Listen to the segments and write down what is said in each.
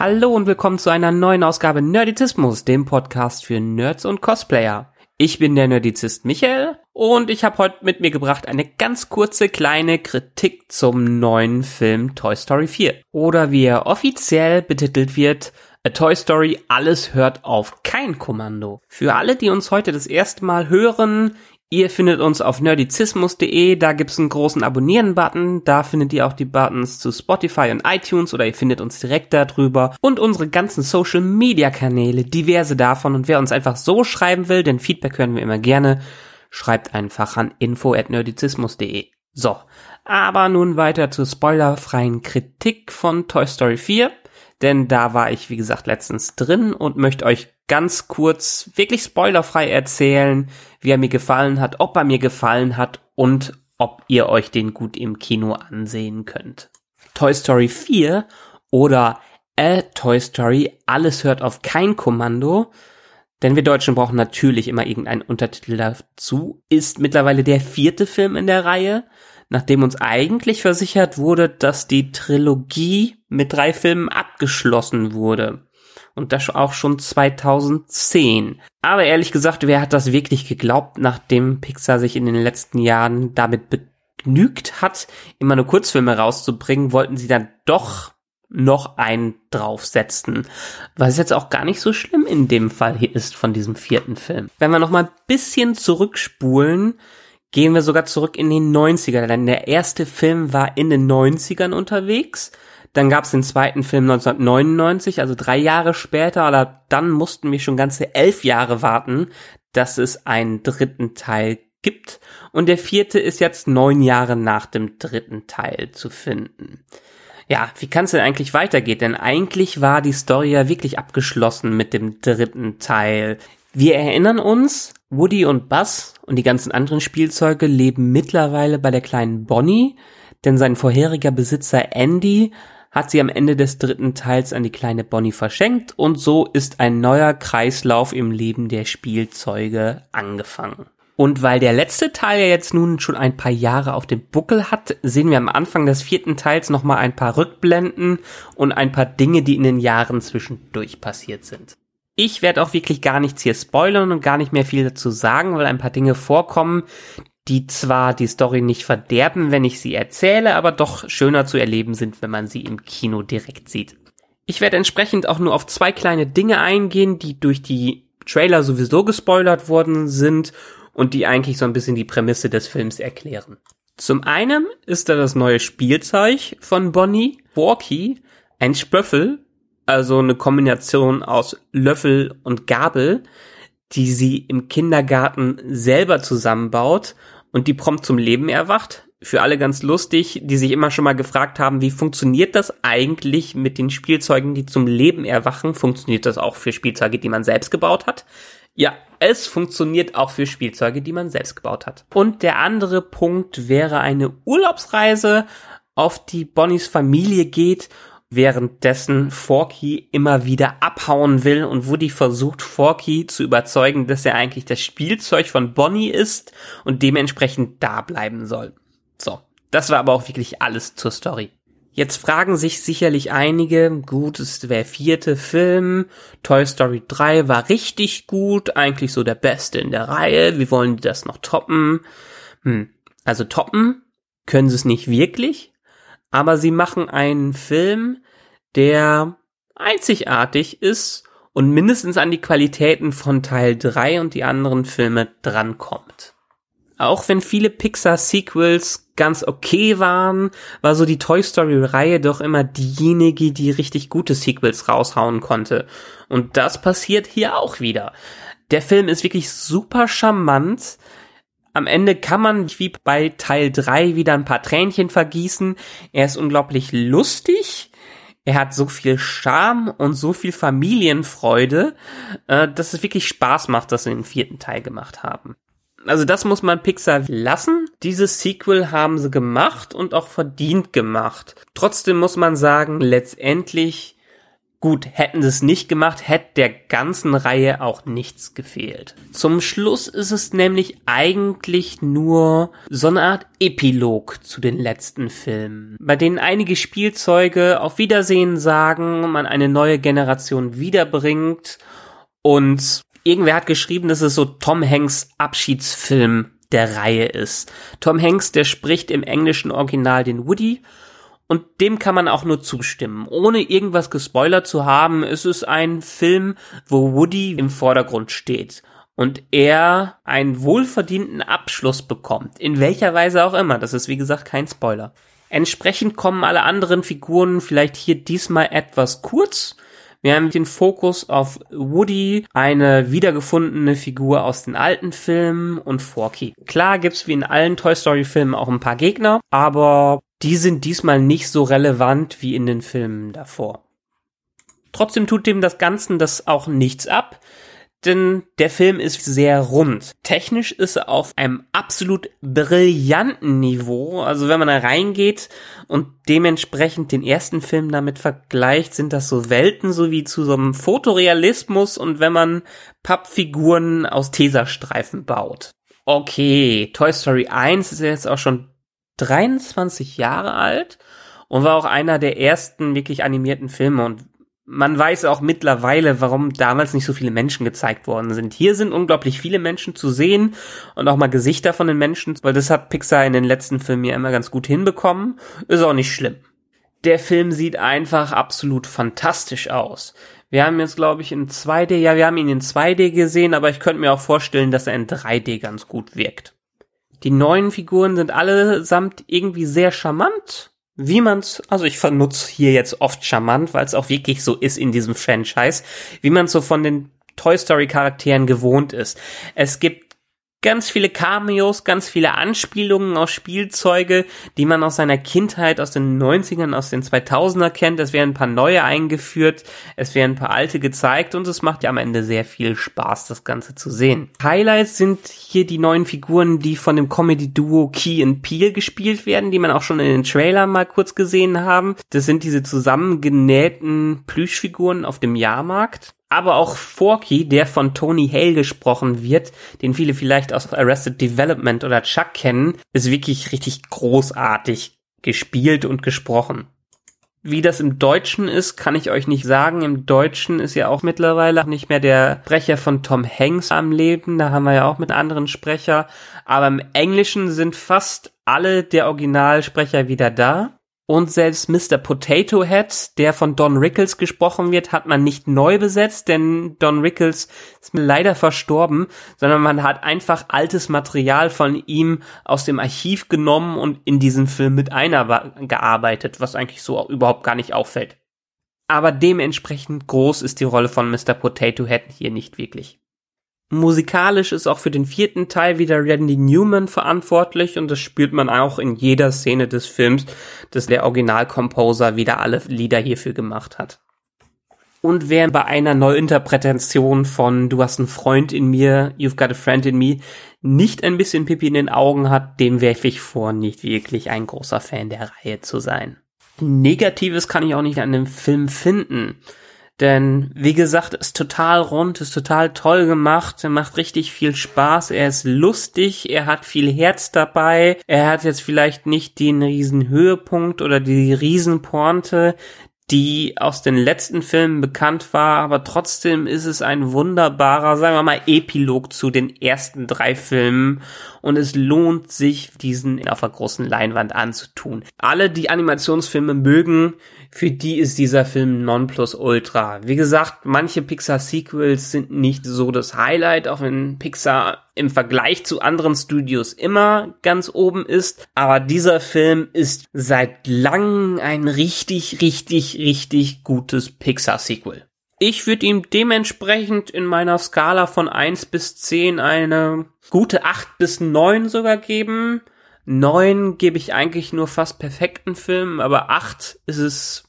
Hallo und willkommen zu einer neuen Ausgabe Nerdizismus, dem Podcast für Nerds und Cosplayer. Ich bin der Nerdizist Michael und ich habe heute mit mir gebracht eine ganz kurze kleine Kritik zum neuen Film Toy Story 4. Oder wie er offiziell betitelt wird, A Toy Story, alles hört auf kein Kommando. Für alle, die uns heute das erste Mal hören, Ihr findet uns auf nerdizismus.de, da gibt's einen großen Abonnieren-Button, da findet ihr auch die Buttons zu Spotify und iTunes oder ihr findet uns direkt darüber und unsere ganzen Social-Media-Kanäle, diverse davon und wer uns einfach so schreiben will, denn Feedback hören wir immer gerne, schreibt einfach an info@nerdizismus.de. So, aber nun weiter zur spoilerfreien Kritik von Toy Story 4 denn da war ich, wie gesagt, letztens drin und möchte euch ganz kurz, wirklich spoilerfrei erzählen, wie er mir gefallen hat, ob er mir gefallen hat und ob ihr euch den gut im Kino ansehen könnt. Toy Story 4 oder A Toy Story, alles hört auf kein Kommando, denn wir Deutschen brauchen natürlich immer irgendeinen Untertitel dazu, ist mittlerweile der vierte Film in der Reihe nachdem uns eigentlich versichert wurde, dass die Trilogie mit drei Filmen abgeschlossen wurde. Und das auch schon 2010. Aber ehrlich gesagt, wer hat das wirklich geglaubt, nachdem Pixar sich in den letzten Jahren damit begnügt hat, immer nur Kurzfilme rauszubringen, wollten sie dann doch noch einen draufsetzen. Was jetzt auch gar nicht so schlimm in dem Fall hier ist von diesem vierten Film. Wenn wir noch mal ein bisschen zurückspulen, gehen wir sogar zurück in den 90er, denn der erste Film war in den 90ern unterwegs. Dann gab es den zweiten Film 1999, also drei Jahre später, oder dann mussten wir schon ganze elf Jahre warten, dass es einen dritten Teil gibt. Und der vierte ist jetzt neun Jahre nach dem dritten Teil zu finden. Ja, wie kann es denn eigentlich weitergehen? Denn eigentlich war die Story ja wirklich abgeschlossen mit dem dritten Teil. Wir erinnern uns, Woody und Buzz und die ganzen anderen Spielzeuge leben mittlerweile bei der kleinen Bonnie, denn sein vorheriger Besitzer Andy hat sie am Ende des dritten Teils an die kleine Bonnie verschenkt und so ist ein neuer Kreislauf im Leben der Spielzeuge angefangen. Und weil der letzte Teil ja jetzt nun schon ein paar Jahre auf dem Buckel hat, sehen wir am Anfang des vierten Teils nochmal ein paar Rückblenden und ein paar Dinge, die in den Jahren zwischendurch passiert sind. Ich werde auch wirklich gar nichts hier spoilern und gar nicht mehr viel dazu sagen, weil ein paar Dinge vorkommen, die zwar die Story nicht verderben, wenn ich sie erzähle, aber doch schöner zu erleben sind, wenn man sie im Kino direkt sieht. Ich werde entsprechend auch nur auf zwei kleine Dinge eingehen, die durch die Trailer sowieso gespoilert worden sind und die eigentlich so ein bisschen die Prämisse des Films erklären. Zum einen ist da das neue Spielzeug von Bonnie, Walkie, ein Spöffel, also eine Kombination aus Löffel und Gabel, die sie im Kindergarten selber zusammenbaut und die prompt zum Leben erwacht. Für alle ganz lustig, die sich immer schon mal gefragt haben, wie funktioniert das eigentlich mit den Spielzeugen, die zum Leben erwachen? Funktioniert das auch für Spielzeuge, die man selbst gebaut hat? Ja, es funktioniert auch für Spielzeuge, die man selbst gebaut hat. Und der andere Punkt wäre eine Urlaubsreise, auf die Bonnies Familie geht währenddessen Forky immer wieder abhauen will und Woody versucht Forky zu überzeugen, dass er eigentlich das Spielzeug von Bonnie ist und dementsprechend da bleiben soll. So, das war aber auch wirklich alles zur Story. Jetzt fragen sich sicherlich einige, gut, es ist der vierte Film, Toy Story 3 war richtig gut, eigentlich so der beste in der Reihe, wie wollen die das noch toppen? Hm, also toppen können sie es nicht wirklich, aber sie machen einen Film, der einzigartig ist und mindestens an die Qualitäten von Teil 3 und die anderen Filme drankommt. Auch wenn viele Pixar-Sequels ganz okay waren, war so die Toy Story-Reihe doch immer diejenige, die richtig gute Sequels raushauen konnte. Und das passiert hier auch wieder. Der Film ist wirklich super charmant, am Ende kann man wie bei Teil 3 wieder ein paar Tränchen vergießen. Er ist unglaublich lustig. Er hat so viel Charme und so viel Familienfreude, äh, dass es wirklich Spaß macht, dass sie den vierten Teil gemacht haben. Also das muss man Pixar lassen. Dieses Sequel haben sie gemacht und auch verdient gemacht. Trotzdem muss man sagen, letztendlich Gut, hätten sie es nicht gemacht, hätte der ganzen Reihe auch nichts gefehlt. Zum Schluss ist es nämlich eigentlich nur so eine Art Epilog zu den letzten Filmen, bei denen einige Spielzeuge auf Wiedersehen sagen, man eine neue Generation wiederbringt und irgendwer hat geschrieben, dass es so Tom Hanks Abschiedsfilm der Reihe ist. Tom Hanks, der spricht im englischen Original den Woody und dem kann man auch nur zustimmen. Ohne irgendwas gespoilert zu haben, ist es ein Film, wo Woody im Vordergrund steht und er einen wohlverdienten Abschluss bekommt. In welcher Weise auch immer. Das ist wie gesagt kein Spoiler. Entsprechend kommen alle anderen Figuren vielleicht hier diesmal etwas kurz. Wir haben den Fokus auf Woody, eine wiedergefundene Figur aus den alten Filmen und Forky. Klar gibt's wie in allen Toy Story Filmen auch ein paar Gegner, aber die sind diesmal nicht so relevant wie in den Filmen davor. Trotzdem tut dem das Ganzen das auch nichts ab, denn der Film ist sehr rund. Technisch ist er auf einem absolut brillanten Niveau. Also wenn man da reingeht und dementsprechend den ersten Film damit vergleicht, sind das so Welten so wie zu so einem Fotorealismus und wenn man Pappfiguren aus Tesastreifen baut. Okay, Toy Story 1 ist jetzt auch schon 23 Jahre alt und war auch einer der ersten wirklich animierten Filme und man weiß auch mittlerweile, warum damals nicht so viele Menschen gezeigt worden sind. Hier sind unglaublich viele Menschen zu sehen und auch mal Gesichter von den Menschen, weil das hat Pixar in den letzten Filmen ja immer ganz gut hinbekommen. Ist auch nicht schlimm. Der Film sieht einfach absolut fantastisch aus. Wir haben jetzt, glaube ich, in 2D, ja, wir haben ihn in 2D gesehen, aber ich könnte mir auch vorstellen, dass er in 3D ganz gut wirkt. Die neuen Figuren sind allesamt irgendwie sehr charmant. Wie man's, also ich vernutze hier jetzt oft charmant, weil es auch wirklich so ist in diesem Franchise, wie man so von den Toy Story Charakteren gewohnt ist. Es gibt ganz viele Cameos, ganz viele Anspielungen auf Spielzeuge, die man aus seiner Kindheit, aus den 90ern, aus den 2000er kennt. Es werden ein paar neue eingeführt, es werden ein paar alte gezeigt und es macht ja am Ende sehr viel Spaß, das Ganze zu sehen. Highlights sind hier die neuen Figuren, die von dem Comedy-Duo Key and Peel gespielt werden, die man auch schon in den Trailern mal kurz gesehen haben. Das sind diese zusammengenähten Plüschfiguren auf dem Jahrmarkt aber auch Forky, der von Tony Hale gesprochen wird, den viele vielleicht aus Arrested Development oder Chuck kennen, ist wirklich richtig großartig gespielt und gesprochen. Wie das im Deutschen ist, kann ich euch nicht sagen. Im Deutschen ist ja auch mittlerweile nicht mehr der Sprecher von Tom Hanks am Leben. Da haben wir ja auch mit anderen Sprecher. Aber im Englischen sind fast alle der Originalsprecher wieder da. Und selbst Mr. Potato Head, der von Don Rickles gesprochen wird, hat man nicht neu besetzt, denn Don Rickles ist leider verstorben, sondern man hat einfach altes Material von ihm aus dem Archiv genommen und in diesen Film mit eingearbeitet, was eigentlich so überhaupt gar nicht auffällt. Aber dementsprechend groß ist die Rolle von Mr. Potato Head hier nicht wirklich. Musikalisch ist auch für den vierten Teil wieder Randy Newman verantwortlich und das spürt man auch in jeder Szene des Films, dass der Originalkomposer wieder alle Lieder hierfür gemacht hat. Und wer bei einer Neuinterpretation von Du hast einen Freund in mir, You've got a friend in me, nicht ein bisschen Pipi in den Augen hat, dem werfe ich vor, nicht wirklich ein großer Fan der Reihe zu sein. Negatives kann ich auch nicht an dem Film finden. Denn, wie gesagt, ist total rund, ist total toll gemacht, macht richtig viel Spaß, er ist lustig, er hat viel Herz dabei, er hat jetzt vielleicht nicht den riesen Höhepunkt oder die Riesenpointe, die aus den letzten Filmen bekannt war, aber trotzdem ist es ein wunderbarer, sagen wir mal, Epilog zu den ersten drei Filmen und es lohnt sich, diesen auf der großen Leinwand anzutun. Alle, die Animationsfilme mögen, für die ist dieser Film Nonplusultra. Wie gesagt, manche Pixar-Sequels sind nicht so das Highlight, auch wenn Pixar im Vergleich zu anderen Studios immer ganz oben ist. Aber dieser Film ist seit langem ein richtig, richtig, richtig gutes Pixar-Sequel. Ich würde ihm dementsprechend in meiner Skala von 1 bis 10 eine gute 8 bis 9 sogar geben. 9 gebe ich eigentlich nur fast perfekten Filmen, aber 8 ist es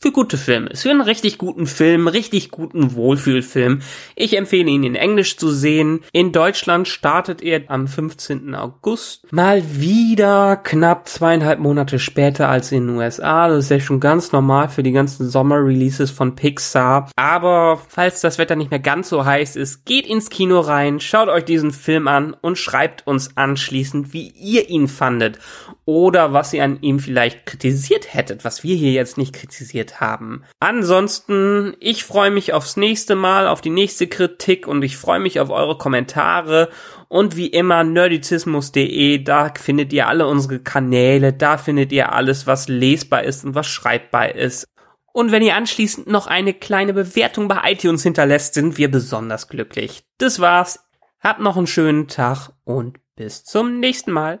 für gute Filme ist. Für einen richtig guten Film, richtig guten Wohlfühlfilm. Ich empfehle ihn in Englisch zu sehen. In Deutschland startet er am 15. August. Mal wieder knapp zweieinhalb Monate später als in den USA. Das ist ja schon ganz normal für die ganzen Sommer-Releases von Pixar. Aber falls das Wetter nicht mehr ganz so heiß ist, geht ins Kino rein, schaut euch diesen Film an und schreibt uns anschließend, wie ihr ihn fandet. Oder was ihr an ihm vielleicht kritisiert hättet, was wir hier jetzt nicht kritisiert geredet haben. Ansonsten, ich freue mich aufs nächste Mal, auf die nächste Kritik und ich freue mich auf eure Kommentare und wie immer nerdizismus.de, da findet ihr alle unsere Kanäle, da findet ihr alles, was lesbar ist und was schreibbar ist. Und wenn ihr anschließend noch eine kleine Bewertung bei iTunes hinterlässt, sind wir besonders glücklich. Das war's. Habt noch einen schönen Tag und bis zum nächsten Mal.